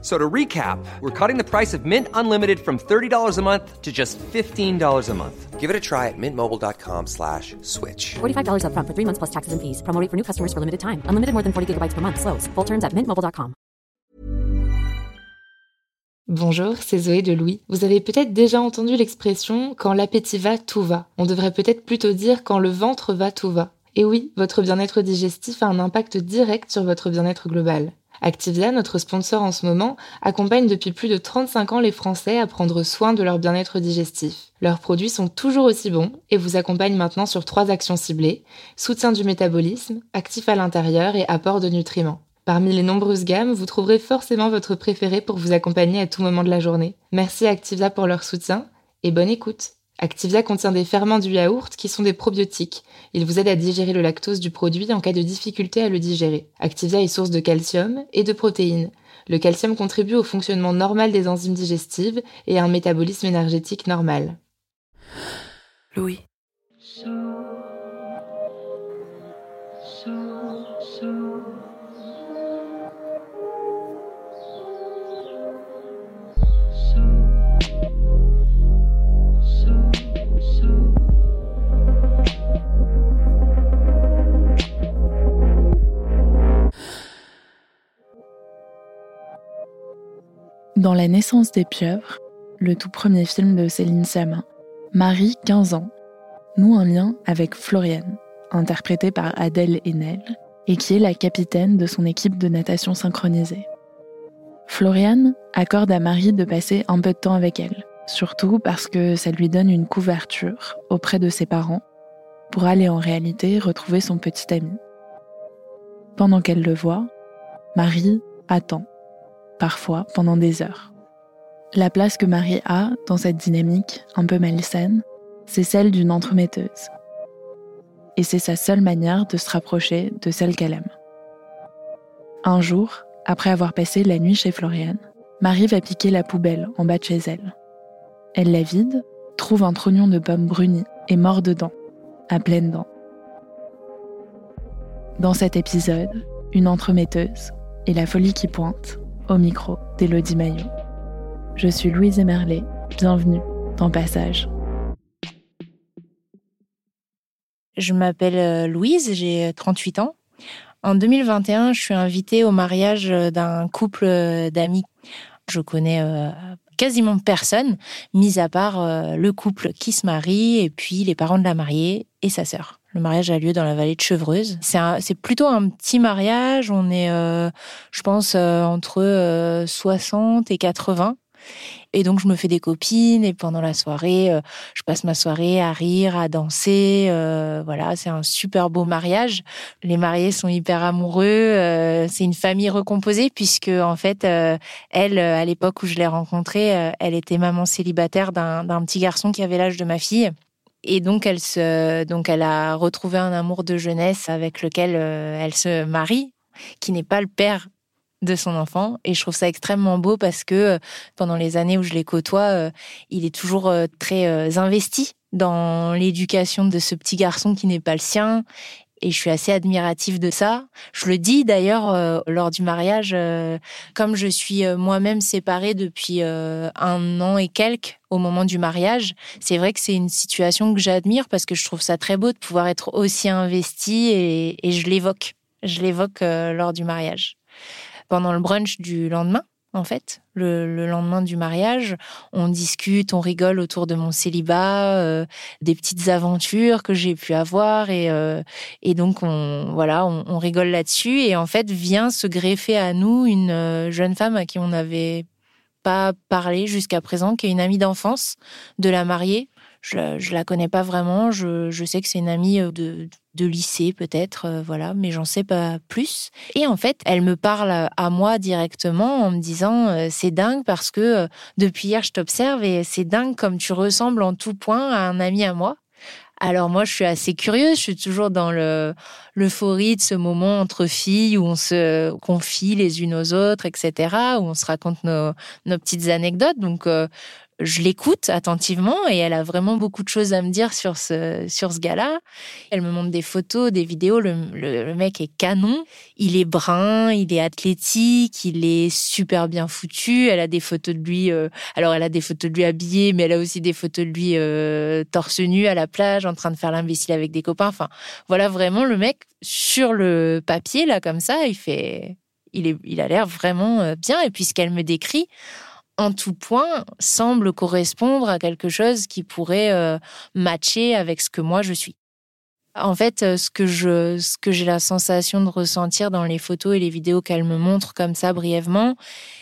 So to recap, we're cutting the price of Mint Unlimited from $30 a month to just $15 a month. Give it a try at mintmobile.com slash switch. $45 upfront for three months plus taxes and fees. Promo rate for new customers for limited time. Unlimited more than 40 gigabytes per month. Slows. Full terms at mintmobile.com. Bonjour, c'est Zoé de Louis. Vous avez peut-être déjà entendu l'expression quand l'appétit va, tout va. On devrait peut-être plutôt dire quand le ventre va, tout va. Et oui, votre bien-être digestif a un impact direct sur votre bien-être global. Activia, notre sponsor en ce moment, accompagne depuis plus de 35 ans les Français à prendre soin de leur bien-être digestif. Leurs produits sont toujours aussi bons et vous accompagnent maintenant sur trois actions ciblées, soutien du métabolisme, actif à l'intérieur et apport de nutriments. Parmi les nombreuses gammes, vous trouverez forcément votre préféré pour vous accompagner à tout moment de la journée. Merci à Activia pour leur soutien et bonne écoute. Activia contient des ferments du yaourt qui sont des probiotiques. Ils vous aident à digérer le lactose du produit en cas de difficulté à le digérer. Activia est source de calcium et de protéines. Le calcium contribue au fonctionnement normal des enzymes digestives et à un métabolisme énergétique normal. Louis. Dans La naissance des pieuvres, le tout premier film de Céline Sciamma, Marie, 15 ans, noue un lien avec Floriane, interprétée par Adèle Haenel, et qui est la capitaine de son équipe de natation synchronisée. Floriane accorde à Marie de passer un peu de temps avec elle, surtout parce que ça lui donne une couverture auprès de ses parents pour aller en réalité retrouver son petit ami. Pendant qu'elle le voit, Marie attend parfois pendant des heures. La place que Marie a dans cette dynamique un peu malsaine, c'est celle d'une entremetteuse. Et c'est sa seule manière de se rapprocher de celle qu'elle aime. Un jour, après avoir passé la nuit chez Floriane, Marie va piquer la poubelle en bas de chez elle. Elle la vide, trouve un trognon de pommes bruni et mord dedans, à pleines dents. Dans cet épisode, une entremetteuse et la folie qui pointe au micro d'Élodie Maillot. Je suis Louise Emerlet, bienvenue dans Passage. Je m'appelle euh, Louise, j'ai 38 ans. En 2021, je suis invitée au mariage d'un couple d'amis. Je connais euh, quasiment personne, mis à part euh, le couple qui se marie et puis les parents de la mariée et sa sœur. Le mariage a lieu dans la vallée de Chevreuse. C'est plutôt un petit mariage. On est, euh, je pense, euh, entre 60 euh, et 80. Et donc, je me fais des copines et pendant la soirée, je passe ma soirée à rire, à danser. voilà, c'est un super beau mariage. Les mariés sont hyper amoureux. c'est une famille recomposée puisque, en fait, elle, à l'époque où je l'ai rencontrée, elle était maman célibataire d'un petit garçon qui avait l'âge de ma fille. Et donc elle se, donc elle a retrouvé un amour de jeunesse avec lequel euh, elle se marie, qui n'est pas le père de son enfant. Et je trouve ça extrêmement beau parce que euh, pendant les années où je les côtoie, euh, il est toujours très investi dans l'éducation de ce petit garçon qui n'est pas le sien et je suis assez admirative de ça. Je le dis d'ailleurs euh, lors du mariage, euh, comme je suis euh, moi-même séparée depuis un an et quelques au moment du mariage, c'est vrai que c'est une situation que j'admire parce que je trouve ça très beau de pouvoir être aussi investi et, et je l'évoque. Je l'évoque lors du mariage. Pendant le brunch du lendemain, en fait. Le, lendemain du mariage, on discute, on rigole autour de mon célibat, euh, des petites aventures que j'ai pu avoir et, euh, et donc on voilà, on, rigole là-dessus et en fait vient se greffer à nous une euh, jeune femme à qui on n'avait pas parlé jusqu'à présent, qui est une amie d'enfance de la mariée. Je, je la connais pas vraiment. Je, sais que c'est une amie de, de lycée peut-être, euh, voilà, mais j'en sais pas plus. Et en fait, elle me parle à moi directement en me disant euh, c'est dingue parce que euh, depuis hier je t'observe et c'est dingue comme tu ressembles en tout point à un ami à moi. Alors moi, je suis assez curieuse. Je suis toujours dans le l'euphorie de ce moment entre filles où on se confie les unes aux autres, etc., où on se raconte nos, petites anecdotes. Donc, euh, je l'écoute attentivement et elle a vraiment beaucoup de choses à me dire sur ce, sur ce gars-là. Elle me montre des photos, des vidéos. Le, le, mec est canon. Il est brun, il est athlétique, il est super bien foutu. Elle a des photos de lui. Euh, alors, elle a des photos de lui habillé, mais elle a aussi des photos de lui euh, torse nu à la plage, en train de faire l'imbécile avec des copains. Enfin, voilà vraiment le mec sur le papier, là, comme ça, il a l'air vraiment euh, bien. Et puis, ce qu'elle me décrit, en tout point semble correspondre à quelque chose qui pourrait euh, matcher avec ce que moi je suis. En fait, euh, ce que je, ce que j'ai la sensation de ressentir dans les photos et les vidéos qu'elle me montre comme ça brièvement,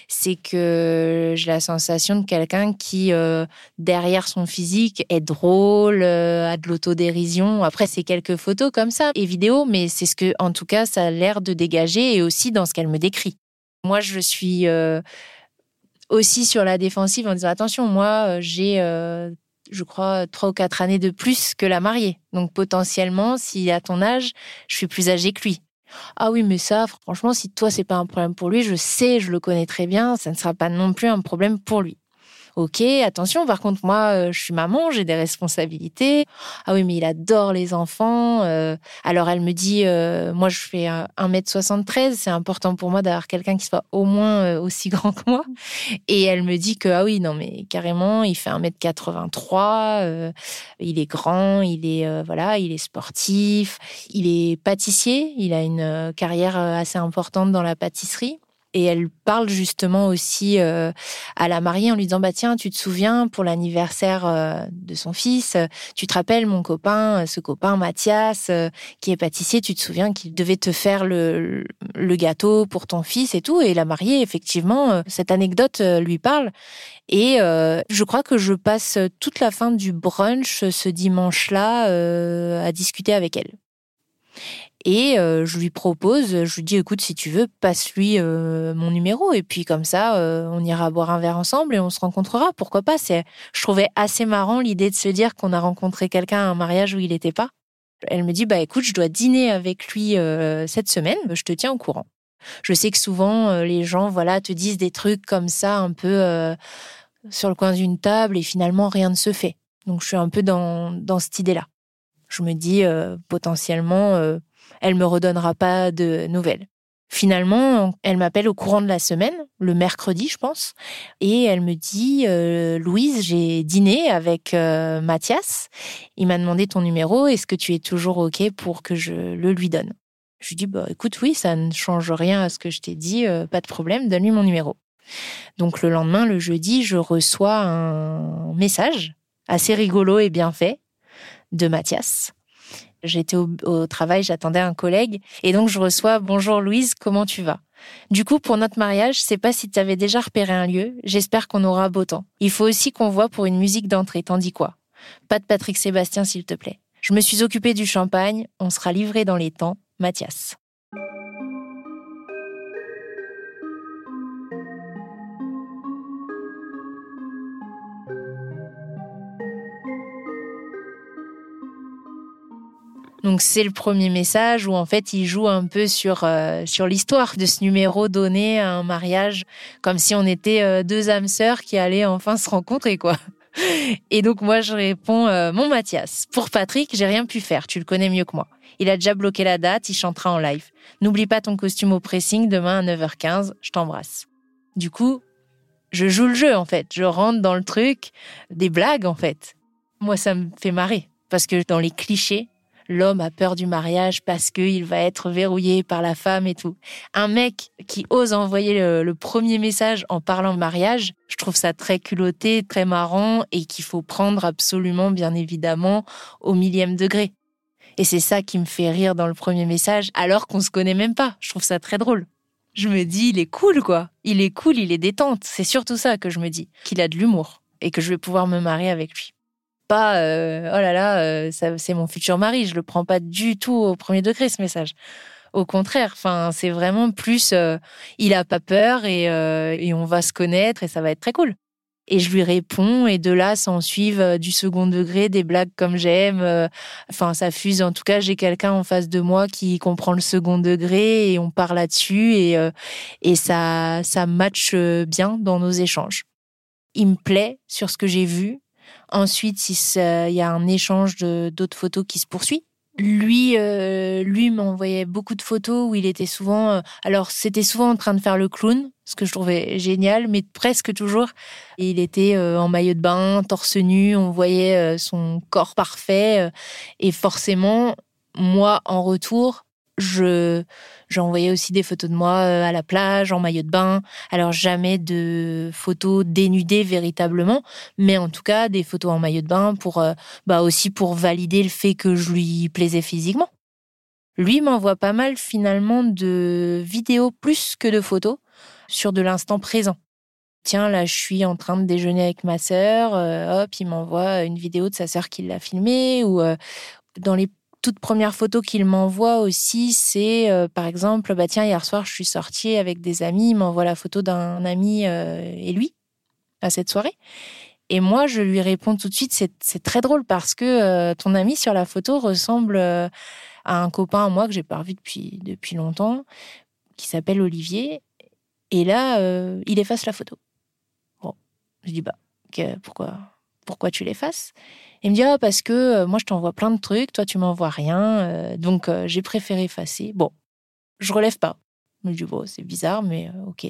c'est que j'ai la sensation de quelqu'un qui, euh, derrière son physique, est drôle, a de l'autodérision. Après, c'est quelques photos comme ça et vidéos, mais c'est ce que, en tout cas, ça a l'air de dégager et aussi dans ce qu'elle me décrit. Moi, je suis aussi sur la défensive en disant attention, moi, euh, j'ai, euh, je crois, trois ou quatre années de plus que la mariée. Donc potentiellement, si à ton âge, je suis plus âgée que lui. Ah oui, mais ça, franchement, si toi, c'est pas un problème pour lui, je sais, je le connais très bien, ça ne sera pas non plus un problème pour lui. Ok, attention, par contre, moi, euh, je suis maman, j'ai des responsabilités. Ah oui, mais il adore les enfants. Euh. alors, elle me dit, euh, moi, je fais 1m73, c'est important pour moi d'avoir quelqu'un qui soit au moins aussi grand que moi. Et elle me dit que, ah oui, non, mais carrément, il fait 1m83, il est grand, il est, voilà, il est sportif, il est pâtissier, il a une carrière assez importante dans la pâtisserie. Et elle parle justement aussi euh, à la mariée en lui disant bah tiens tu te souviens pour l'anniversaire euh, de son fils tu te rappelles mon copain ce copain Mathias euh, qui est pâtissier tu te souviens qu'il devait te faire le, le gâteau pour ton fils et tout. Et la mariée effectivement cette anecdote lui parle. Et je crois que je passe toute la fin du brunch ce dimanche là à discuter avec elle et euh, je lui propose, je lui dis, écoute, si tu veux, passe-lui euh, mon numéro. Et puis comme ça, euh, on ira boire un verre ensemble et on se rencontrera. Pourquoi pas? C'est, Je trouvais assez marrant l'idée de se dire qu'on a rencontré quelqu'un à un mariage où il n'était pas. Elle me dit, bah écoute, je dois dîner avec lui cette semaine, je te tiens au courant. Je sais que souvent, les gens voilà, te disent des trucs comme ça, un peu sur le coin d'une table, et finalement, rien ne se fait. Donc je suis un peu dans, dans cette idée-là. Je me dis, potentiellement elle me redonnera pas de nouvelles. Finalement, elle m'appelle au courant de la semaine, le mercredi, je pense, et elle me dit euh, Louise, j'ai dîné avec euh, Mathias. Il m'a demandé ton numéro. Est-ce que tu es toujours ok pour que je le lui donne Je lui dis bah écoute, oui, ça ne change rien à ce que je t'ai dit, euh, pas de problème, donne-lui mon numéro. Donc le lendemain, le jeudi, je reçois un message assez rigolo et bien fait de Mathias J'étais au, travail, j'attendais un collègue et donc je reçois Bonjour Louise, comment tu vas? Du coup, pour notre mariage, je sais pas si tu avais déjà repéré un lieu, j'espère qu'on aura beau temps. Il faut aussi qu'on voit pour une musique d'entrée, t'en dis quoi? Pas de Patrick Sébastien, s'il te plaît. Je me suis occupée du champagne, on sera livré dans les temps. Mathias. Donc c'est le premier message où en fait il joue un peu sur euh, sur l'histoire de ce numéro donné à un mariage, comme si on était euh, deux âmes sœurs qui allaient enfin se rencontrer quoi. Et donc moi je réponds euh, mon Mathias, pour Patrick j'ai rien pu faire, tu le connais mieux que moi. Il a déjà bloqué la date, il chantera en live. N'oublie pas ton costume au pressing demain à 9h15, je t'embrasse. Du coup, je joue le jeu en fait, je rentre dans le truc des blagues en fait. Moi ça me fait marrer parce que dans les clichés, l'homme a peur du mariage parce qu'il va être verrouillé par la femme et tout. Un mec qui ose envoyer le, premier message en parlant de mariage, je trouve ça très culotté, très marrant et qu'il faut prendre absolument, bien évidemment, au millième degré. Et c'est ça qui me fait rire dans le premier message, alors qu'on se connaît même pas. Je trouve ça très drôle. Je me dis, il est cool, quoi. Il est cool, il est détente. C'est surtout ça que je me dis. Qu'il a de l'humour. Et que je vais pouvoir me marier avec lui pas euh, oh là là, euh, c'est mon futur mari. Je le prends pas du tout au premier degré ce message. Au contraire, enfin c'est vraiment plus, euh, il a pas peur et, et on va se connaître et ça va être très cool. Et je lui réponds, et de là s'en suivent du second degré, des blagues comme j'aime. Enfin, ça fuse. En tout cas, j'ai quelqu'un en face de moi qui comprend le second degré et on part là-dessus et, et ça, ça match euh, bien dans nos échanges. Il me plaît sur ce que j'ai vu. Ensuite, il y a un échange d'autres photos qui se poursuit. Lui, euh, lui m'envoyait beaucoup de photos où il était souvent. euh, alors, c'était souvent en train de faire le clown, ce que je trouvais génial, mais presque toujours. Il était euh, en maillot de bain, torse nu, on voyait euh, son corps parfait. euh, et forcément, moi, en retour, je j'envoyais aussi des photos de moi euh, à la plage, en maillot de bain. Alors, jamais de photos dénudées véritablement, mais en tout cas, des photos en maillot de bain pour, euh, bah aussi pour valider le fait que je lui plaisais physiquement. Lui m'envoie pas mal finalement de vidéos plus que de photos sur de l'instant présent. Tiens, là, je suis en train de déjeuner avec ma sœur. euh, hop, il m'envoie une vidéo de sa sœur qui l'a filmée. Ou dans les toutes premières photos qu'il m'envoie aussi, c'est euh, par exemple, bah tiens, hier soir, je suis sortie avec des amis. Il m'envoie la photo d'un ami euh, et lui à cette soirée. Et moi, je lui réponds tout de suite, c'est très drôle parce que euh, ton ami sur la photo ressemble à un copain à moi que j'ai pas revu depuis depuis longtemps, qui s'appelle Olivier. Et là, il efface la photo. Bon, je dis bah que- pourquoi pourquoi tu l'effaces? Il me dit ah parce que euh, moi je t'envoie plein de trucs, toi tu m'envoies rien, euh, donc euh, j'ai préféré effacer. Bon, je relève pas. Je me dis bon c'est bizarre mais ok.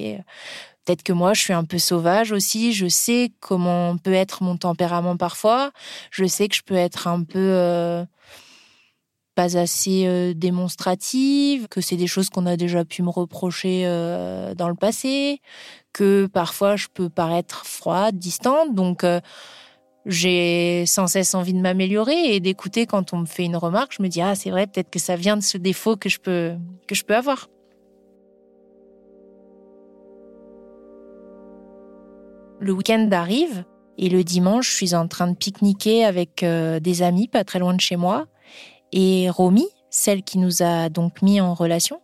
Peut-être que moi je suis un peu sauvage aussi. Je sais comment peut être mon tempérament parfois. Je sais que je peux être un peu pas assez démonstrative, que c'est des choses qu'on a déjà pu me reprocher dans le passé, que parfois je peux paraître froide, distante, donc j'ai sans cesse envie de m'améliorer et d'écouter quand on me fait une remarque, je me dis ah c'est vrai peut-être que ça vient de ce défaut que je peux que je peux avoir. Le week-end arrive et le dimanche, je suis en train de pique-niquer avec euh, des amis pas très loin de chez moi. Et Romy, celle qui nous a donc mis en relation,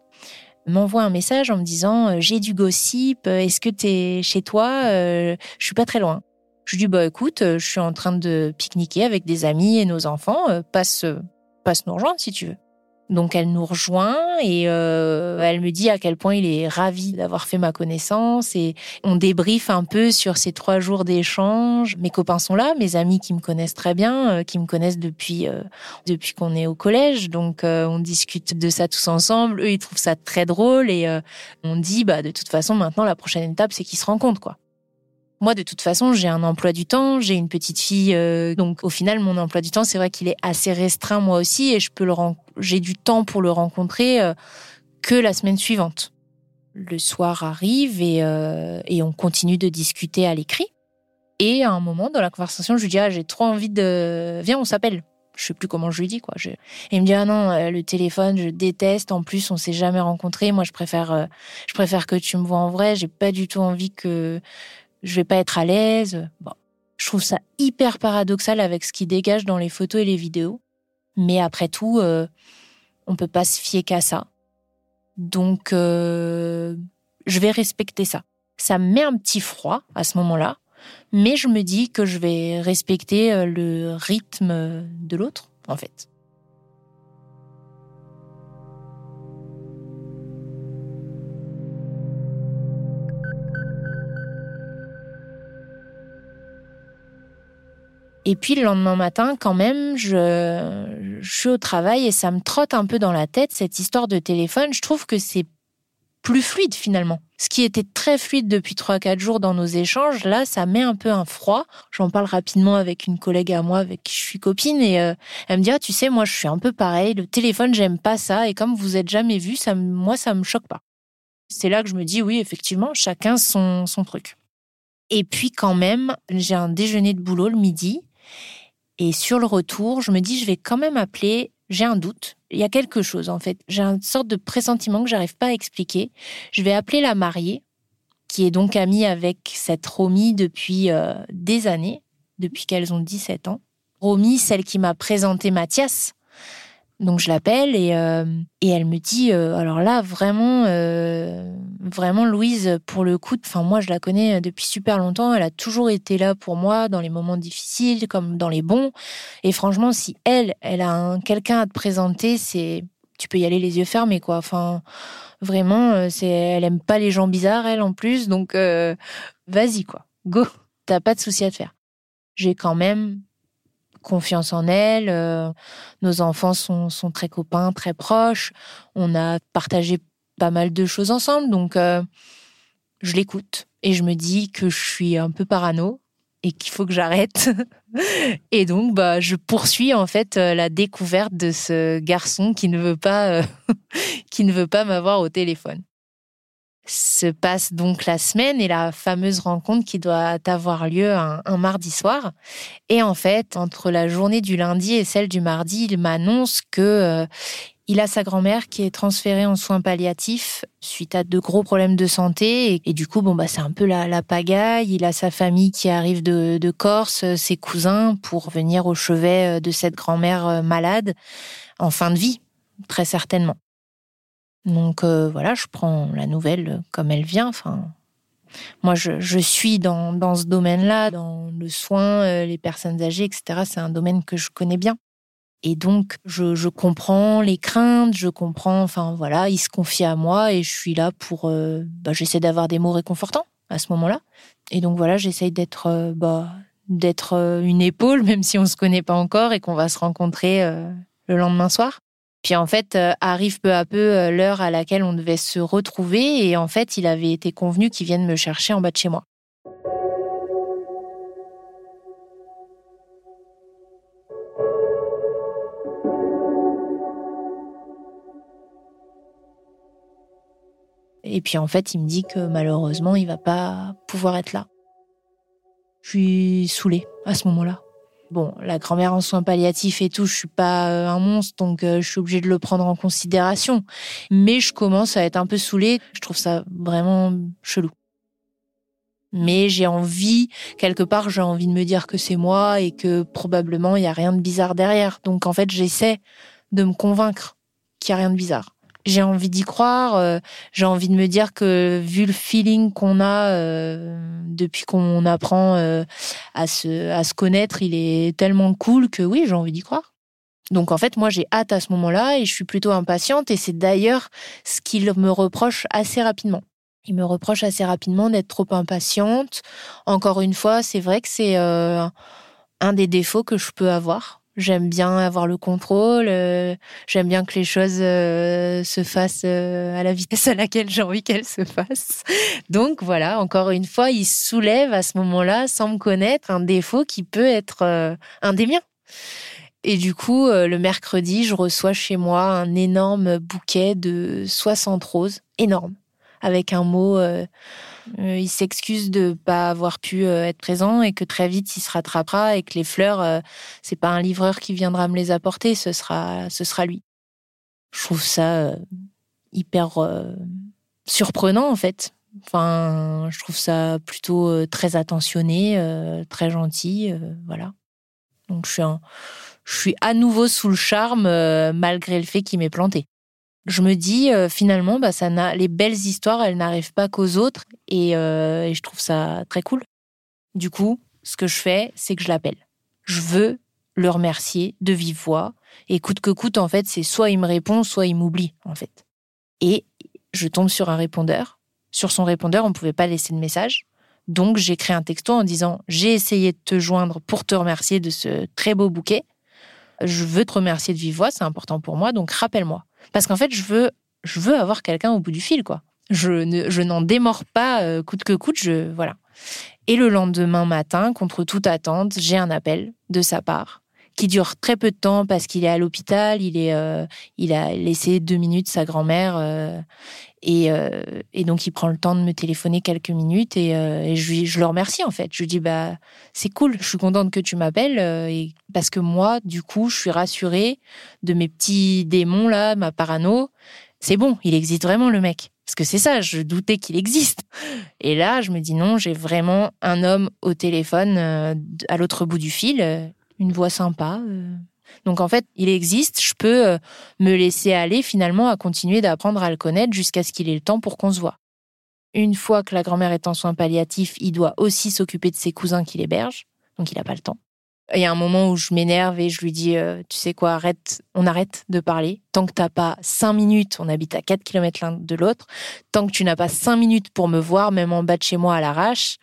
m'envoie un message en me disant euh, J'ai du gossip, euh, est-ce que t'es chez toi Je suis pas très loin. Je lui dis Bah écoute, euh, je suis en train de pique-niquer avec des amis et nos enfants, euh, passe, euh, passe nous rejoindre si tu veux. Donc elle nous rejoint et euh, elle me dit à quel point il est ravi d'avoir fait ma connaissance et on débriefe un peu sur ces trois jours d'échange. Mes copains sont là, mes amis qui me connaissent très bien, euh, qui me connaissent depuis euh, depuis qu'on est au collège, donc on discute de ça tous ensemble. Eux ils trouvent ça très drôle et on dit bah de toute façon maintenant la prochaine étape c'est qu'ils se rencontrent quoi. Moi, de toute façon, j'ai un emploi du temps, j'ai une petite fille, euh, donc au final, mon emploi du temps, c'est vrai qu'il est assez restreint moi aussi, et je peux le j'ai du temps pour le rencontrer euh, que la semaine suivante. Le soir arrive et, euh, et on continue de discuter à l'écrit. Et à un moment dans la conversation, je lui dis ah j'ai trop envie de viens on s'appelle. Je sais plus comment je lui dis quoi. Il me dit ah non le téléphone je déteste. En plus on s'est jamais rencontrés. Moi je préfère je préfère que tu me vois en vrai. J'ai pas du tout envie que je vais pas être à l'aise. Bon, je trouve ça hyper paradoxal avec ce qui dégage dans les photos et les vidéos. Mais après tout, euh, on peut pas se fier qu'à ça. Donc, euh, je vais respecter ça. Ça me met un petit froid à ce moment-là, mais je me dis que je vais respecter euh, le rythme de l'autre, en fait. Et puis le lendemain matin, quand même, je, je suis au travail et ça me trotte un peu dans la tête cette histoire de téléphone. Je trouve que c'est plus fluide finalement. Ce qui était très fluide depuis 3-4 jours dans nos échanges, là, ça met un peu un froid. J'en parle rapidement avec une collègue à moi avec qui je suis copine et euh, elle me dit ah tu sais moi je suis un peu pareil. Le téléphone j'aime pas ça et comme vous êtes jamais vu, ça moi ça me choque pas. C'est là que je me dis oui effectivement chacun son son truc. Et puis quand même j'ai un déjeuner de boulot le midi et sur le retour, je me dis, je vais quand même appeler. J'ai un doute. Il y a quelque chose, en fait. J'ai une sorte de pressentiment que j'arrive pas à expliquer. Je vais appeler la mariée, qui est donc amie avec cette Romy depuis euh, des années, depuis qu'elles ont 17 ans. Romy, celle qui m'a présenté Mathias. Donc je l'appelle et, euh, et elle me dit euh, alors là vraiment euh, vraiment Louise pour le coup enfin moi je la connais depuis super longtemps. Elle a toujours été là pour moi dans les moments difficiles comme dans les bons. Et franchement si elle elle a un- quelqu'un à te présenter c'est tu peux y aller les yeux fermés quoi. Enfin vraiment c'est elle aime pas les gens bizarres elle en plus. Donc vas-y quoi. Go. T'as pas de souci à te faire. J'ai quand même confiance en elle. euh, nos enfants sont, très copains, très proches. On a partagé pas mal de choses ensemble, donc euh, je l'écoute et je me dis que je suis un peu parano et qu'il faut que j'arrête. et donc, bah, je poursuis en fait euh, la découverte de ce garçon qui ne veut pas, qui ne veut pas m'avoir au téléphone. Se passe donc la semaine et la fameuse rencontre qui doit avoir lieu un, mardi soir. Et en fait, entre la journée du lundi et celle du mardi, il m'annonce que euh, il a sa grand-mère qui est transférée en soins palliatifs suite à de gros problèmes de santé. Et, du coup, bon, bah, c'est un peu la, la pagaille. Il a sa famille qui arrive de, de Corse, ses cousins, pour venir au chevet euh, de cette grand-mère euh, malade en fin de vie, très certainement. Donc euh, voilà, je prends la nouvelle comme elle vient. Enfin, moi, je, je suis dans, dans ce domaine-là, dans le soin, euh, les personnes âgées, etc. C'est un domaine que je connais bien. Et donc, je, je comprends les craintes, je comprends, enfin voilà, il se confie à moi et je suis là pour, euh, bah, j'essaie d'avoir des mots réconfortants à ce moment-là. Et donc voilà, j'essaye d'être, euh, bah, d'être euh, une épaule, même si on se connaît pas encore et qu'on va se rencontrer euh, le lendemain soir. Puis en fait, euh, arrive peu à peu euh, l'heure à laquelle on devait se retrouver et en fait, il avait été convenu qu'il vienne me chercher en bas de chez moi. Et puis en fait, il me dit que malheureusement, il va pas pouvoir être là. Je suis saoulée à ce moment-là. Bon, la grand-mère en soins palliatifs et tout, je suis pas euh, un monstre, donc euh, je suis obligée de le prendre en considération. Mais je commence à être un peu saoulée. Je trouve ça vraiment chelou. Mais j'ai envie, quelque part, j'ai envie de me dire que c'est moi et que probablement il y a rien de bizarre derrière. Donc en fait, j'essaie de me convaincre qu'il y a rien de bizarre. J'ai envie d'y croire. euh, j'ai envie de me dire que vu le feeling qu'on a euh, depuis qu'on apprend euh, à se à se connaître, il est tellement cool que oui, j'ai envie d'y croire. Donc en fait, moi j'ai hâte à ce moment-là et je suis plutôt impatiente et c'est d'ailleurs ce qu'il me reproche assez rapidement. Il me reproche assez rapidement d'être trop impatiente. Encore une fois, c'est vrai que c'est euh, un des défauts que je peux avoir. J'aime bien avoir le contrôle, euh, j'aime bien que les choses euh, se fassent euh, à la vitesse à laquelle j'ai envie qu'elles se fassent. Donc voilà, encore une fois, il soulève à ce moment-là, sans me connaître, un défaut qui peut être euh, un des miens. Et du coup, le mercredi, je reçois chez moi un énorme bouquet de 60 roses, énorme, avec un mot. Euh, il s'excuse de pas avoir pu euh, être présent et que très vite il se rattrapera et que les fleurs, euh, c'est pas un livreur qui viendra me les apporter, ce sera, ce sera lui. Je trouve ça euh, hyper surprenant en fait. Enfin, je trouve ça plutôt très attentionné, très gentil, voilà. Donc je suis, je suis à nouveau sous le charme malgré le fait qu'il m'ait planté. Je me dis euh, finalement, bah ça n'a, les belles histoires, elles n'arrivent pas qu'aux autres et, euh, et je trouve ça très cool. Du coup, ce que je fais, c'est que je l'appelle. Je veux le remercier de vive voix et coûte que coûte, en fait, c'est soit il me répond, soit il m'oublie, en fait. Et je tombe sur un répondeur. Sur son répondeur, on ne pouvait pas laisser de message. Donc, j'ai créé un texto en disant J'ai essayé de te joindre pour te remercier de ce très beau bouquet. Je veux te remercier de vive voix, c'est important pour moi, donc rappelle-moi. Parce qu'en fait, je veux, je veux avoir quelqu'un au bout du fil, quoi. Je, ne, je n'en démords pas euh, coûte que coûte, je, voilà. Et le lendemain matin, contre toute attente, j'ai un appel de sa part qui dure très peu de temps parce qu'il est à l'hôpital, il est, euh, il a laissé deux minutes sa grand-mère euh, et, euh, et donc il prend le temps de me téléphoner quelques minutes et, je, je le remercie en fait. Je lui dis bah c'est cool, je suis contente que tu m'appelles et parce que moi du coup je suis rassurée de mes petits démons là, ma parano. C'est bon, il existe vraiment le mec. Parce que c'est ça, je doutais qu'il existe. Et là, je me dis non, j'ai vraiment un homme au téléphone à l'autre bout du fil, une voix sympa, euh, Donc en fait, il existe, je peux euh, me laisser aller finalement à continuer d'apprendre à le connaître jusqu'à ce qu'il ait le temps pour qu'on se voit. Une fois que la grand-mère est en soins palliatifs, il doit aussi s'occuper de ses cousins qui l'hébergent, donc il n'a pas le temps. Il y a un moment où je m'énerve et je lui dis, euh, tu sais quoi, arrête, on arrête de parler. Tant que t'as pas cinq minutes, on habite à 4 km l'un de l'autre, tant que tu n'as pas cinq minutes pour me voir, même en bas de chez moi à l'arrache,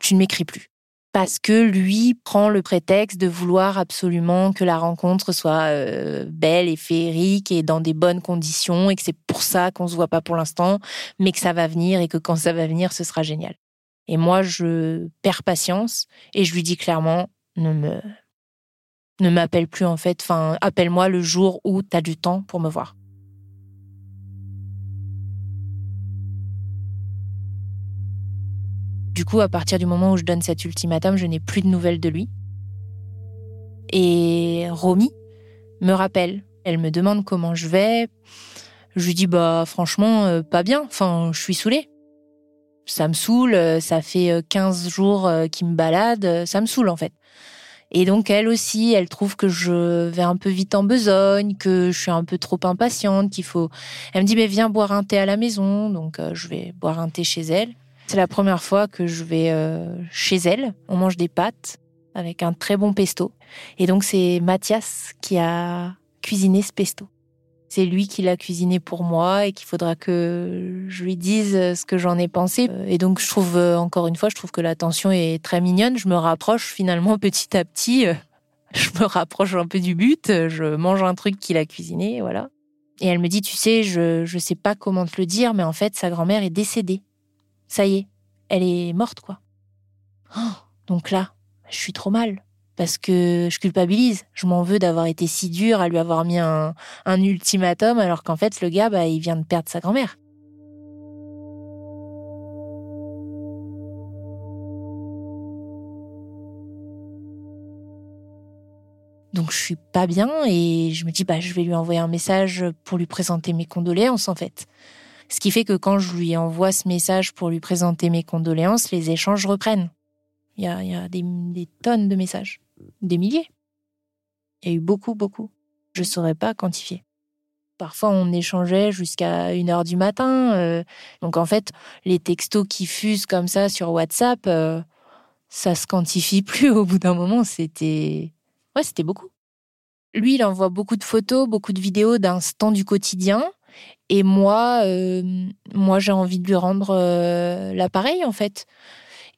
tu ne m'écris plus parce que lui prend le prétexte de vouloir absolument que la rencontre soit euh, belle et féerique et dans des bonnes conditions et que c'est pour ça qu'on se voit pas pour l'instant, mais que ça va venir et que quand ça va venir, ce sera génial. Et moi, je perds patience et je lui dis clairement, ne me, ne m'appelle plus en fait, enfin, appelle-moi le jour où tu as du temps pour me voir. Du coup, à partir du moment où je donne cet ultimatum, je n'ai plus de nouvelles de lui. Et Romy me rappelle. Elle me demande comment je vais. Je lui dis bah franchement euh, pas bien. Enfin, je suis saoulée. Ça me saoule. Euh, ça fait 15 euh, jours qu'il me balade. Ça me saoule en fait. Et donc elle aussi, elle trouve que je vais un peu vite en besogne, que je suis un peu trop impatiente, qu'il faut. Elle me dit mais viens boire un thé à la maison. Donc je vais boire un thé chez elle. C'est la première fois que je vais euh, chez elle. On mange des pâtes avec un très bon pesto. Et donc c'est Mathias qui a cuisiné ce pesto. C'est lui qui l'a cuisiné pour moi et qu'il faudra que je lui dise ce que j'en ai pensé. Et donc je trouve, euh, encore une fois, je trouve que la tension est très mignonne. Je me rapproche finalement petit à petit. Je me rapproche un peu du but. Je mange un truc qu'il a cuisiné, voilà. Et elle me dit, tu sais, je ne sais pas comment te le dire, mais en fait, sa grand-mère est décédée ça y est, elle est morte, quoi. Oh, donc là, je suis trop mal. Parce que je culpabilise. Je m'en veux d'avoir été si dur à lui avoir mis un, ultimatum, alors qu'en fait, le gars, bah, il vient de perdre sa grand-mère. Donc je suis pas bien et je me dis bah je vais lui envoyer un message pour lui présenter mes condoléances en fait. Ce qui fait que quand je lui envoie ce message pour lui présenter mes condoléances, les échanges reprennent. Il y a, des, tonnes de messages, des milliers. Il y a eu beaucoup, beaucoup. Je ne saurais pas quantifier. Parfois, on échangeait jusqu'à une heure du matin. Euh, donc, en fait, les textos qui fusent comme ça sur WhatsApp, euh, ça se quantifie plus au bout d'un moment. C'était, ouais, c'était beaucoup. Lui, il envoie beaucoup de photos, beaucoup de vidéos d'instants du quotidien. Et moi, euh, moi, j'ai envie de lui rendre euh, l'appareil, en fait.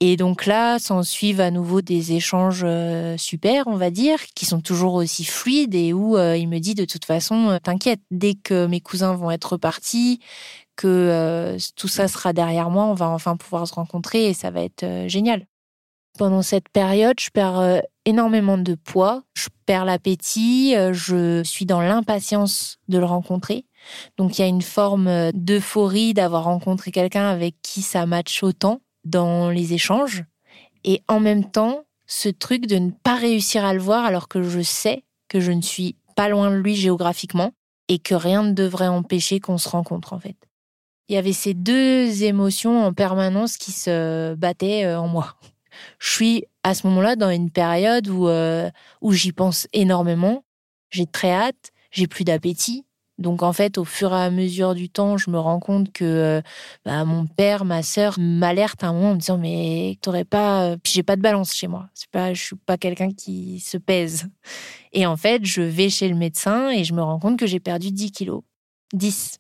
Et donc là, s'en suivent à nouveau des échanges euh, super, on va dire, qui sont toujours aussi fluides et où il me dit de toute façon, t'inquiète, dès que mes cousins vont être partis, que tout ça sera derrière moi, on va enfin pouvoir se rencontrer et ça va être génial. Pendant cette période, je perds énormément de poids, je perds l'appétit, je suis dans l'impatience de le rencontrer. Donc il y a une forme euh, d'euphorie d'avoir rencontré quelqu'un avec qui ça match autant dans les échanges. Et en même temps, ce truc de ne pas réussir à le voir alors que je sais que je ne suis pas loin de lui géographiquement et que rien ne devrait empêcher qu'on se rencontre en fait. Il y avait ces deux émotions en permanence qui se battaient euh, en moi. Je suis à ce moment-là dans une période où, euh, où j'y pense énormément. J'ai très hâte, j'ai plus d'appétit, donc en fait, au fur et à mesure du temps, je me rends compte que euh, bah, mon père, ma sœur m'alertent un moment en me disant mais t'aurais pas, euh, puis j'ai pas de balance chez moi. C'est pas, je suis pas quelqu'un qui se pèse. Et en fait, je vais chez le médecin et je me rends compte que j'ai perdu 10 kilos, 10.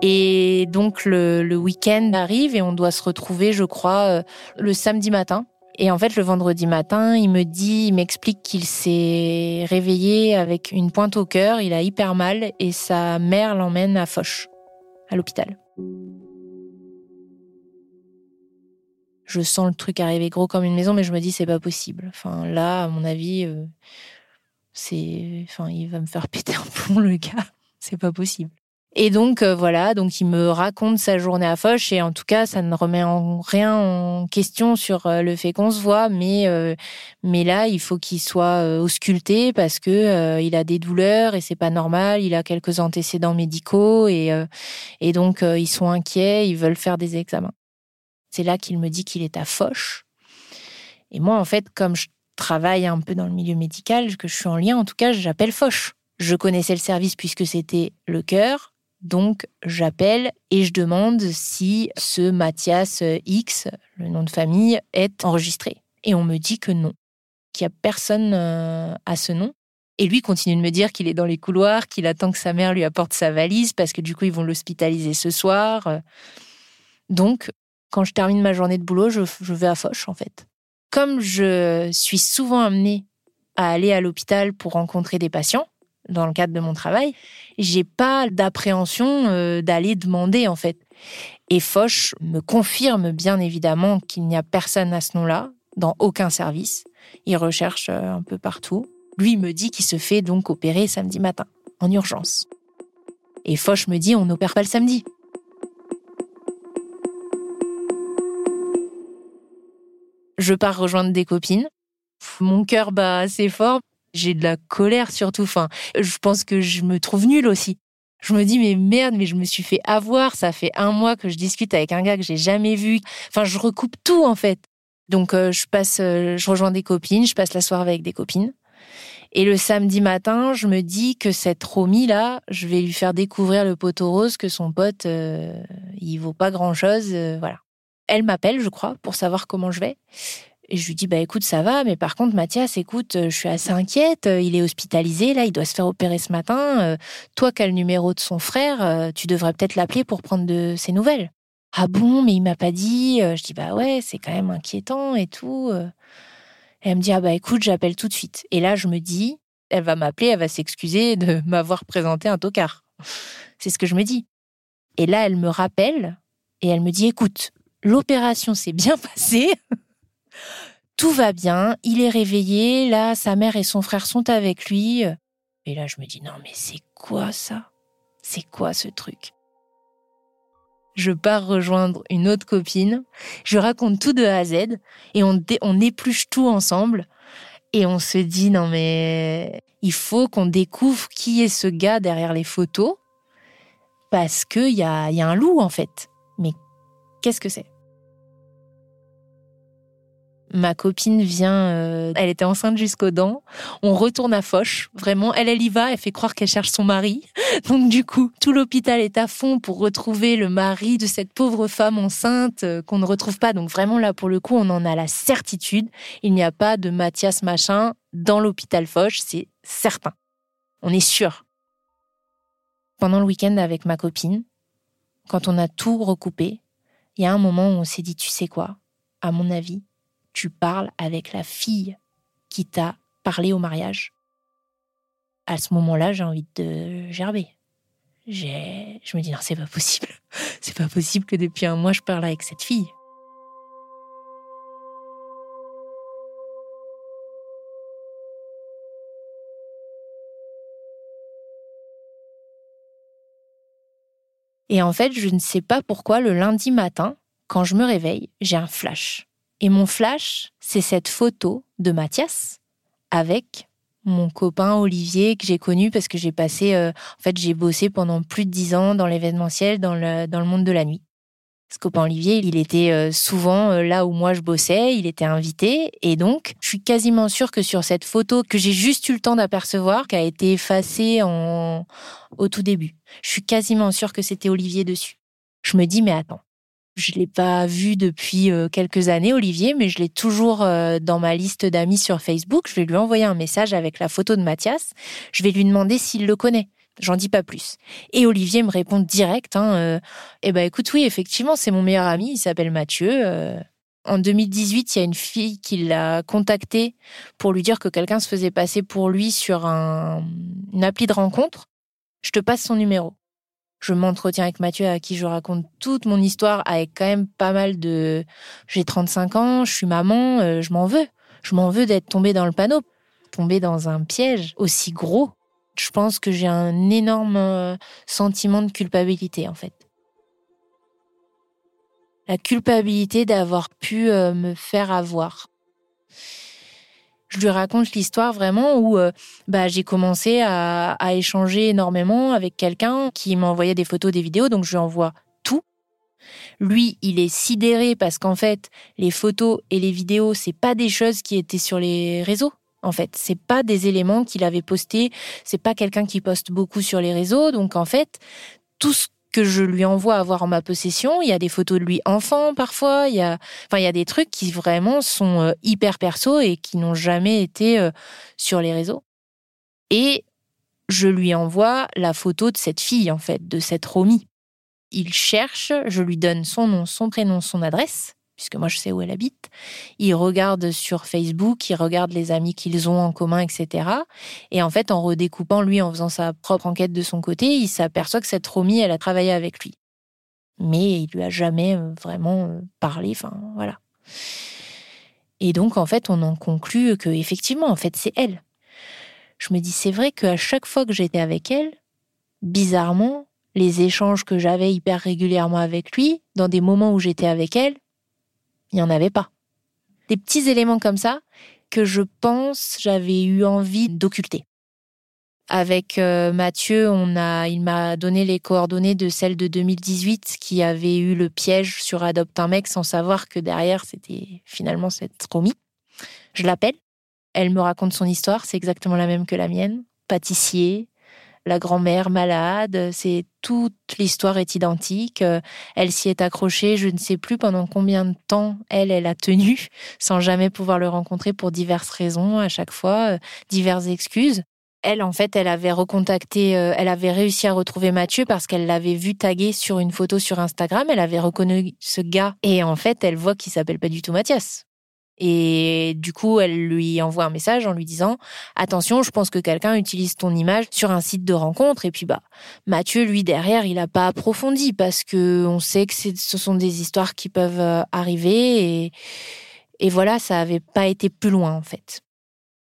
Et donc le, le week-end arrive et on doit se retrouver, je crois, euh, le samedi matin et en fait, le vendredi matin, il me dit, m'explique qu'il s'est réveillé avec une pointe au cœur, il a hyper mal et sa mère l'emmène à Foch, à l'hôpital. Je sens le truc arriver gros comme une maison, mais je me dis c'est pas possible. Enfin là, à mon avis, euh, c'est, enfin, il va me faire péter un plomb le gars. C'est pas possible. Et donc euh, voilà, donc il me raconte sa journée à Foch et en tout cas ça ne remet en rien en question sur euh, le fait qu'on se voit, mais euh, mais là il faut qu'il soit ausculté parce que il a des douleurs et c'est pas normal, il a quelques antécédents médicaux et et donc ils sont inquiets, ils veulent faire des examens. C'est là qu'il me dit qu'il est à Foch. Et moi en fait comme je travaille un peu dans le milieu médical, que je suis en lien, en tout cas, j'appelle Foch. Je connaissais le service puisque c'était le cœur, donc j'appelle et je demande si ce Mathias X, le nom de famille, est enregistré. Et on me dit que non, qu'il n'y a personne euh, à ce nom. Et lui continue de me dire qu'il est dans les couloirs, qu'il attend que sa mère lui apporte sa valise parce que du coup ils vont l'hospitaliser ce soir. Donc, quand je termine ma journée de boulot, je, vais à Foch en fait. Comme je suis souvent amenée à aller à l'hôpital pour rencontrer des patients dans le cadre de mon travail, j'ai pas d'appréhension euh, d'aller demander en fait. Et Foch me confirme bien évidemment qu'il n'y a personne à ce nom-là dans aucun service. Il recherche euh, un peu partout. Lui me dit qu'il se fait donc opérer samedi matin, en urgence. Et Foch me dit on n'opère pas le samedi. Je pars rejoindre des copines. Mon cœur bat assez fort. J'ai de la colère surtout. Enfin, je pense que je me trouve nulle aussi. Je me dis mais merde, mais je me suis fait avoir. Ça fait un mois que je discute avec un gars que j'ai jamais vu. Enfin, je recoupe tout en fait. Donc euh, je passe, euh, je rejoins des copines, je passe la soirée avec des copines. Et le samedi matin, je me dis que cette Romy là, je vais lui faire découvrir le poteau rose que son pote, euh, il vaut pas grand chose, voilà. Elle m'appelle, je crois, pour savoir comment je vais. Et je lui dis, bah écoute, ça va, mais par contre, Mathias, écoute, je suis assez inquiète, il est hospitalisé, là, il doit se faire opérer ce matin. Toi qui as le numéro de son frère, tu devrais peut-être l'appeler pour prendre de ses nouvelles. Ah bon, mais il m'a pas dit. Je dis, bah ouais, c'est quand même inquiétant et tout. elle me dit, ah bah écoute, j'appelle tout de suite. Et là, je me dis, elle va m'appeler, elle va s'excuser de m'avoir présenté un tocard. C'est ce que je me dis. Et là, elle me rappelle et elle me dit, écoute, l'opération s'est bien passée. Tout va bien, il est réveillé, là, sa mère et son frère sont avec lui. Et là, je me dis, non, mais c'est quoi ça? C'est quoi ce truc? Je pars rejoindre une autre copine, je raconte tout de A à Z, et on, épluche tout ensemble, et on se dit, non, mais il faut qu'on découvre qui est ce gars derrière les photos, parce qu'il y a un loup, en fait. Mais qu'est-ce que c'est? Ma copine vient, euh, elle était enceinte jusqu'aux dents. On retourne à Foch. Vraiment, elle, elle y va. Elle fait croire qu'elle cherche son mari. Donc du coup, tout l'hôpital est à fond pour retrouver le mari de cette pauvre femme enceinte euh, qu'on ne retrouve pas. Donc vraiment là, pour le coup, on en a la certitude. Il n'y a pas de Mathias machin dans l'hôpital Foch. C'est certain. On est sûr. Pendant le week-end avec ma copine, quand on a tout recoupé, il y a un moment où on s'est dit, tu sais quoi, à mon avis, tu parles avec la fille qui t'a parlé au mariage. À ce moment-là, j'ai envie de gerber. Je me dis non, c'est pas possible. C'est pas possible que depuis un mois je parle avec cette fille. Et en fait, je ne sais pas pourquoi le lundi matin, quand je me réveille, j'ai un flash. Et mon flash, c'est cette photo de Mathias avec mon copain Olivier que j'ai connu parce que j'ai passé, euh, en fait, j'ai bossé pendant plus de dix ans dans l'événementiel, dans le, dans le monde de la nuit. Ce copain Olivier, il était euh, souvent euh, là où moi je bossais, il était invité, et donc je suis quasiment sûre que sur cette photo que j'ai juste eu le temps d'apercevoir, qui a été effacée en... au tout début, je suis quasiment sûre que c'était Olivier dessus. Je me dis, mais attends, je l'ai pas vu depuis euh, quelques années, Olivier, mais je l'ai toujours euh, dans ma liste d'amis sur Facebook. Je vais lui envoyer un message avec la photo de Mathias. Je vais lui demander s'il le connaît. J'en dis pas plus. Et Olivier me répond direct. Hein, euh, eh ben écoute, oui, effectivement, c'est mon meilleur ami. Il s'appelle Mathieu. En 2018, il y a une fille qui l'a contacté pour lui dire que quelqu'un se faisait passer pour lui sur un, une appli de rencontre. Je te passe son numéro je m'entretiens avec Mathieu à qui je raconte toute mon histoire avec quand même pas mal de j'ai 35 ans, je suis maman, euh, je m'en veux. Je m'en veux d'être tombée dans le panneau, tombée dans un piège aussi gros. Je pense que j'ai un énorme euh, sentiment de culpabilité en fait. La culpabilité d'avoir pu euh, me faire avoir je lui raconte l'histoire vraiment où euh, bah, j'ai commencé à, à, échanger énormément avec quelqu'un qui m'envoyait des photos, des vidéos, donc je lui envoie tout. Lui, il est sidéré parce qu'en fait, les photos et les vidéos, c'est pas des choses qui étaient sur les réseaux. En fait, c'est pas des éléments qu'il avait postés. C'est pas quelqu'un qui poste beaucoup sur les réseaux. Donc, en fait, tout ce que je lui envoie avoir en ma possession, il y a des photos de lui enfant parfois. Il y a, enfin, il y a des trucs qui vraiment sont euh, hyper perso et qui n'ont jamais été euh, sur les réseaux. Et je lui envoie la photo de cette fille, en fait, de cette Romy. Il cherche, je lui donne son nom, son prénom, son adresse, puisque moi je sais où elle habite. Il regarde sur Facebook, il regarde les amis qu'ils ont en commun, etc. Et en fait, en redécoupant, lui, en faisant sa propre enquête de son côté, il s'aperçoit que cette Romy, elle a travaillé avec lui. Mais il lui a jamais euh, vraiment euh, parlé, enfin, voilà. Et donc, en fait, on en conclut que, effectivement, en fait, c'est elle. Je me dis, c'est vrai qu'à chaque fois que j'étais avec elle, bizarrement, les échanges que j'avais hyper régulièrement avec lui, dans des moments où j'étais avec elle, il n'y en avait pas. Des petits éléments comme ça que je pense j'avais eu envie d'occulter. Avec euh, Mathieu, on a, il m'a donné les coordonnées de celle de 2018 qui avait eu le piège sur Adopte un mec sans savoir que derrière c'était finalement cette Romy. Je l'appelle. Elle me raconte son histoire, c'est exactement la même que la mienne. Pâtissier, la grand-mère malade, c'est toute l'histoire est identique. Elle s'y est accrochée, je ne sais plus pendant combien de temps elle, elle a tenu, sans jamais pouvoir le rencontrer pour diverses raisons, à chaque fois, euh, diverses excuses. Elle, en fait, elle avait recontacté, euh, elle avait réussi à retrouver Mathieu parce qu'elle l'avait vu taguer sur une photo sur Instagram. Elle avait reconnu ce gars et en fait, elle voit qu'il s'appelle pas du tout Mathias. Et du coup, elle lui envoie un message en lui disant attention, je pense que quelqu'un utilise ton image sur un site de rencontre. Et puis bah, Mathieu, lui derrière, il a pas approfondi parce que on sait que ce sont des histoires qui peuvent euh, arriver et, voilà, ça avait pas été plus loin en fait.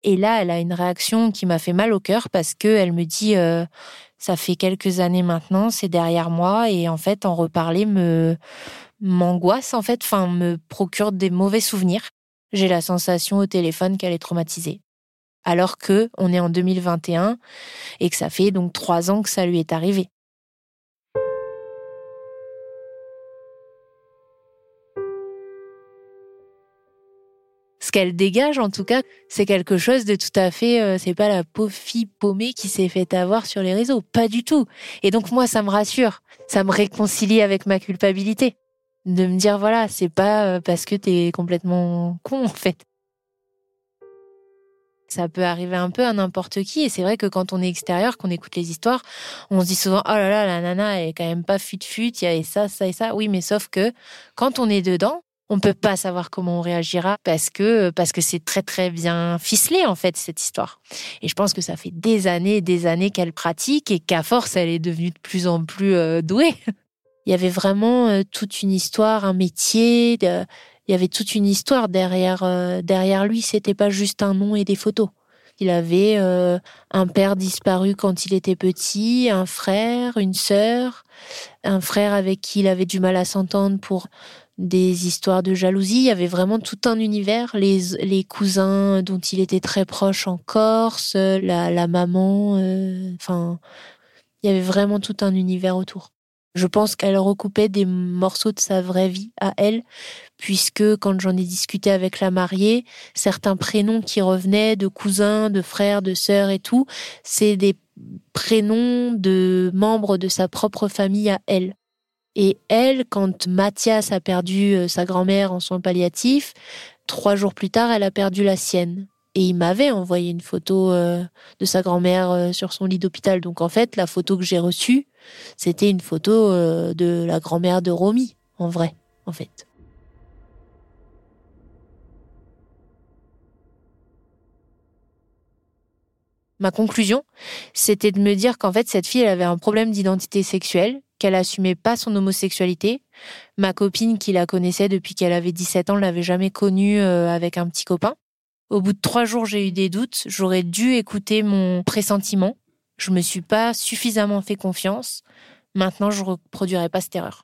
Et là, elle a une réaction qui m'a fait mal au cœur parce que elle me dit euh, ça fait quelques années maintenant, c'est derrière moi et en fait, en reparler me m'angoisse en fait, enfin me procure des mauvais souvenirs j'ai la sensation au téléphone qu'elle est traumatisée. Alors que on est en 2021 et que ça fait donc trois ans que ça lui est arrivé. Ce qu'elle dégage, en tout cas, c'est quelque chose de tout à fait. Euh, c'est pas la pauvre fille paumée qui s'est fait avoir sur les réseaux, pas du tout. Et donc moi, ça me rassure, ça me réconcilie avec ma culpabilité de me dire voilà, c'est pas euh, parce que t'es complètement con en fait. Ça peut arriver un peu à n'importe qui et c'est vrai que quand on est extérieur, qu'on écoute les histoires, on se dit souvent oh là là la nana elle est quand même pas fut fut, il y a ça ça et ça. Oui, mais sauf que quand on est dedans, on peut pas savoir comment on réagira parce que parce que c'est très très bien ficelé en fait cette histoire. Et je pense que ça fait des années et des années qu'elle pratique et qu'à force elle est devenue de plus en plus euh, douée. il y avait vraiment euh, toute une histoire, un métier. il y avait toute une histoire derrière euh, derrière lui. C'était pas juste un nom et des photos. Il avait euh, un père disparu quand il était petit, un frère, une sœur, un frère avec qui il avait du mal à s'entendre pour des histoires de jalousie. Il y avait vraiment tout un univers. Les, les cousins dont il était très proche en Corse, la, la maman. Enfin, il y avait vraiment tout un univers autour. Je pense qu'elle recoupait des morceaux de sa vraie vie à elle, puisque quand j'en ai discuté avec la mariée, certains prénoms qui revenaient de cousins, de frères, de sœurs et tout, c'est des prénoms de membres de sa propre famille à elle. Et elle, quand Mathias a perdu euh, sa grand-mère en soins palliatifs, trois jours plus tard, elle a perdu la sienne. Et il m'avait envoyé une photo euh, de sa grand-mère euh, sur son lit d'hôpital. Donc en fait, la photo que j'ai reçue, c'était une photo euh, de la grand-mère de Romy, en vrai, en fait. Ma conclusion, c'était de me dire qu'en fait, cette fille, elle avait un problème d'identité sexuelle, qu'elle assumait pas son homosexualité. Ma copine qui la connaissait depuis qu'elle avait 17 ans l'avait jamais connue avec un petit copain. Au bout de trois jours, j'ai eu des doutes. J'aurais dû écouter mon pressentiment. Je me suis pas suffisamment fait confiance. Maintenant, je reproduirai pas cette erreur.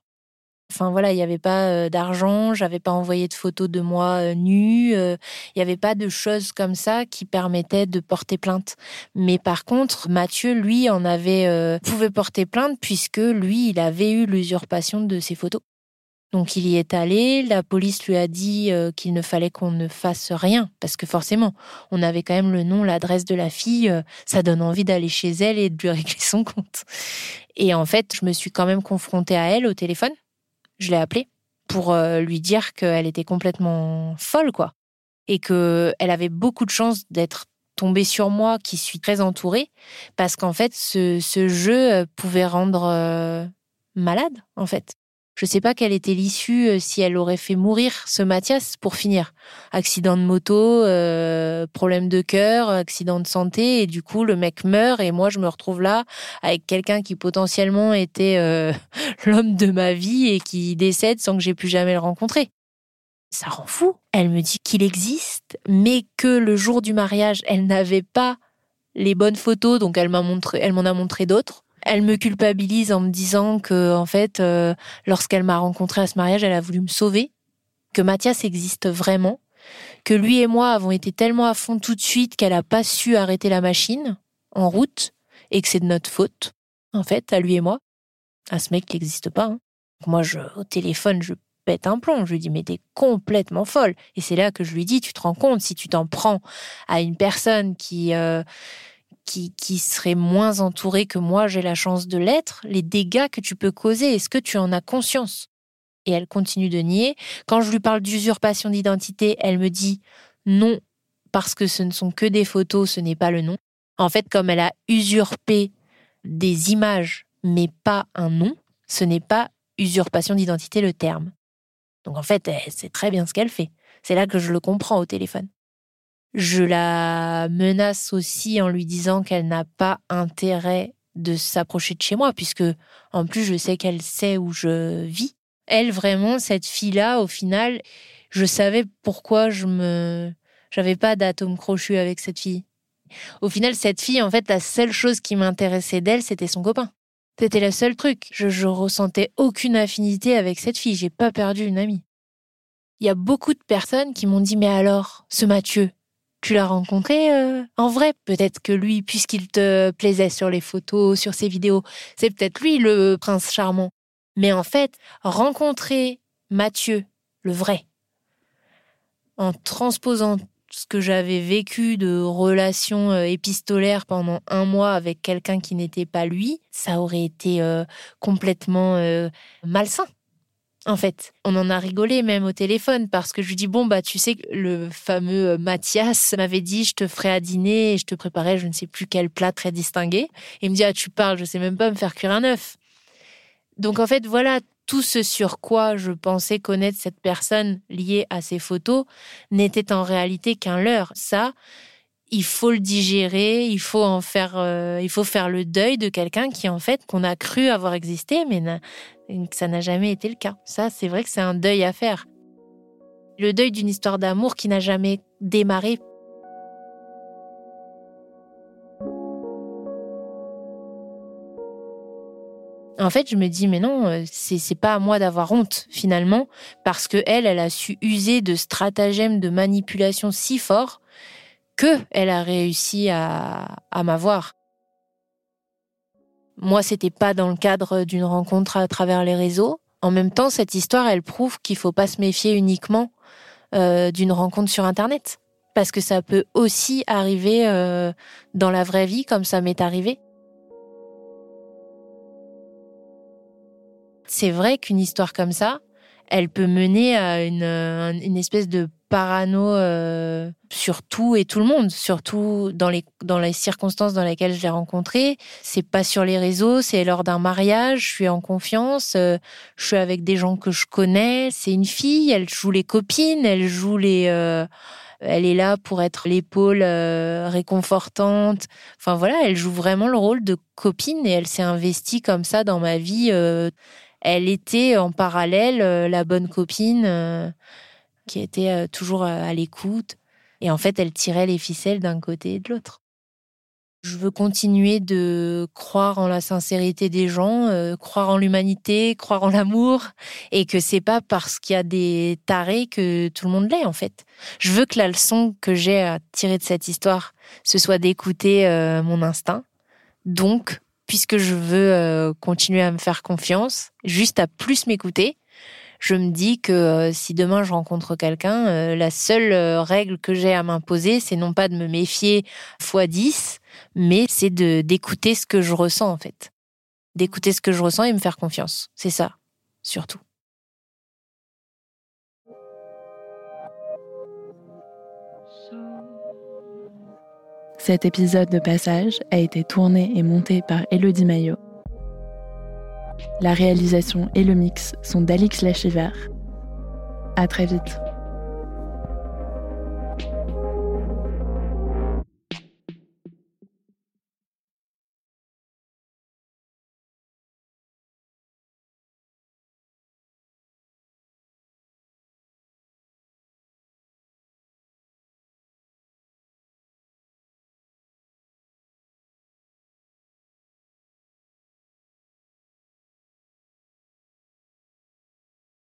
Enfin voilà, il n'y avait pas euh, d'argent, j'avais pas envoyé de photos de moi euh, nue, euh, il n'y avait pas de choses comme ça qui permettaient de porter plainte. Mais par contre, Mathieu, lui, en avait pouvait porter plainte puisque lui, il avait eu l'usurpation de ses photos. Donc il y est allé, la police lui a dit euh, qu'il ne fallait qu'on ne fasse rien, parce que forcément, on avait quand même le nom, l'adresse de la fille, euh, ça donne envie d'aller chez elle et de lui régler son compte. Et en fait, je me suis quand même confrontée à elle au téléphone, je l'ai appelée pour euh, lui dire qu'elle était complètement folle, quoi, et qu'elle avait beaucoup de chance d'être tombée sur moi, qui suis très entourée, parce qu'en fait, ce, ce jeu pouvait rendre malade, en fait. Je ne sais pas quelle était l'issue euh, si elle aurait fait mourir ce Mathias pour finir. Accident de moto, euh, problème de cœur, accident de santé, et du coup le mec meurt et moi je me retrouve là avec quelqu'un qui potentiellement était euh, l'homme de ma vie et qui décède sans que j'ai pu jamais le rencontrer. Ça rend fou. Elle me dit qu'il existe, mais que le jour du mariage, elle n'avait pas les bonnes photos, donc elle elle m'en a montré d'autres elle me culpabilise en me disant que, en fait, euh, lorsqu'elle m'a rencontré à ce mariage, elle a voulu me sauver, que Mathias existe vraiment, que lui et moi avons été tellement à fond tout de suite qu'elle n'a pas su arrêter la machine en route et que c'est de notre faute, en fait, à lui et moi, à ce mec qui n'existe pas. Hein. Moi, je, au téléphone, je pète un plomb. Je lui dis, mais t'es complètement folle. Et c'est là que je lui dis, tu te rends compte, si tu t'en prends à une personne qui, euh, qui, serait moins entouré que moi j'ai la chance de l'être, les dégâts que tu peux causer, est-ce que tu en as conscience? Et elle continue de nier. Quand je lui parle d'usurpation d'identité, elle me dit non, parce que ce ne sont que des photos, ce n'est pas le nom. En fait, comme elle a usurpé des images, mais pas un nom, ce n'est pas usurpation d'identité le terme. Donc en fait, c'est très bien ce qu'elle fait. C'est là que je le comprends au téléphone. Je la menace aussi en lui disant qu'elle n'a pas intérêt de s'approcher de chez moi, puisque en plus je sais qu'elle sait où je vis. Elle, vraiment, cette fille-là, au final, je savais pourquoi je me. J'avais pas d'atome crochu avec cette fille. Au final, cette fille, en fait, la seule chose qui m'intéressait d'elle, c'était son copain. C'était le seul truc. Je, je ressentais aucune affinité avec cette fille. J'ai pas perdu une amie. Il y a beaucoup de personnes qui m'ont dit, mais alors, ce Mathieu, tu l'as rencontré euh, en vrai? Peut-être que lui, puisqu'il te plaisait sur les photos, sur ses vidéos, c'est peut-être lui le prince charmant. Mais en fait, rencontrer Mathieu, le vrai, en transposant ce que j'avais vécu de relations euh, épistolaires pendant un mois avec quelqu'un qui n'était pas lui, ça aurait été euh, complètement malsain en fait. On en a rigolé même au téléphone parce que je lui dis bon bah tu sais le fameux euh, Mathias m'avait dit je te ferai à dîner et je te préparais je ne sais plus quel plat très distingué. Il me dit ah tu parles je sais même pas me faire cuire un œuf. Donc en fait voilà tout ce sur quoi je pensais connaître cette personne liée à ces photos n'était en réalité qu'un leurre. Ça, il faut le digérer, il faut en faire, euh, il faut faire le deuil de quelqu'un qui en fait qu'on a cru avoir existé, mais ça n'a jamais été le cas. Ça, c'est vrai que c'est un deuil à faire. Le deuil d'une histoire d'amour qui n'a jamais démarré. En fait, je me dis, mais non, euh, c'est pas à moi d'avoir honte, finalement, parce que elle, elle a su user de stratagèmes de manipulation si forts que elle a réussi à, m'avoir. Moi, c'était pas dans le cadre d'une rencontre à travers les réseaux. En même temps, cette histoire, elle prouve qu'il faut pas se méfier uniquement euh, d'une rencontre sur Internet, parce que ça peut aussi arriver euh, dans la vraie vie, comme ça m'est arrivé. C'est vrai qu'une histoire comme ça, elle peut mener à une espèce de parano euh, sur tout et tout le monde, surtout dans les dans les circonstances dans lesquelles je l'ai rencontré. C'est pas sur les réseaux, c'est lors d'un mariage. Je suis en confiance, euh, je suis avec des gens que je connais. C'est une fille, elle joue les copines, elle joue les. Euh, elle est là pour être l'épaule réconfortante. Enfin voilà, elle joue vraiment le rôle de copine et elle s'est investie comme ça dans ma vie. elle était en parallèle la bonne copine qui était euh, toujours euh, à l'écoute. Et en fait, elle tirait les ficelles d'un côté et de l'autre. Je veux continuer de croire en la sincérité des gens, euh, croire en l'humanité, croire en l'amour, et que c'est pas parce qu'il y a des tarés que tout le monde l'est en fait. Je veux que la leçon que j'ai à tirer de cette histoire, ce soit d'écouter mon instinct. Donc, puisque je veux continuer à me faire confiance, juste à plus m'écouter, je me dis que euh, si demain je rencontre quelqu'un, euh, la seule euh, règle que j'ai à m'imposer, c'est non pas de me méfier fois 10, mais c'est de d'écouter ce que je ressens en fait. D'écouter ce que je ressens et me faire confiance. C'est ça, surtout. Cet épisode de Passage a été tourné et monté par Elodie Maillot. La réalisation et le mix sont d'Alix Lachiver. À très vite.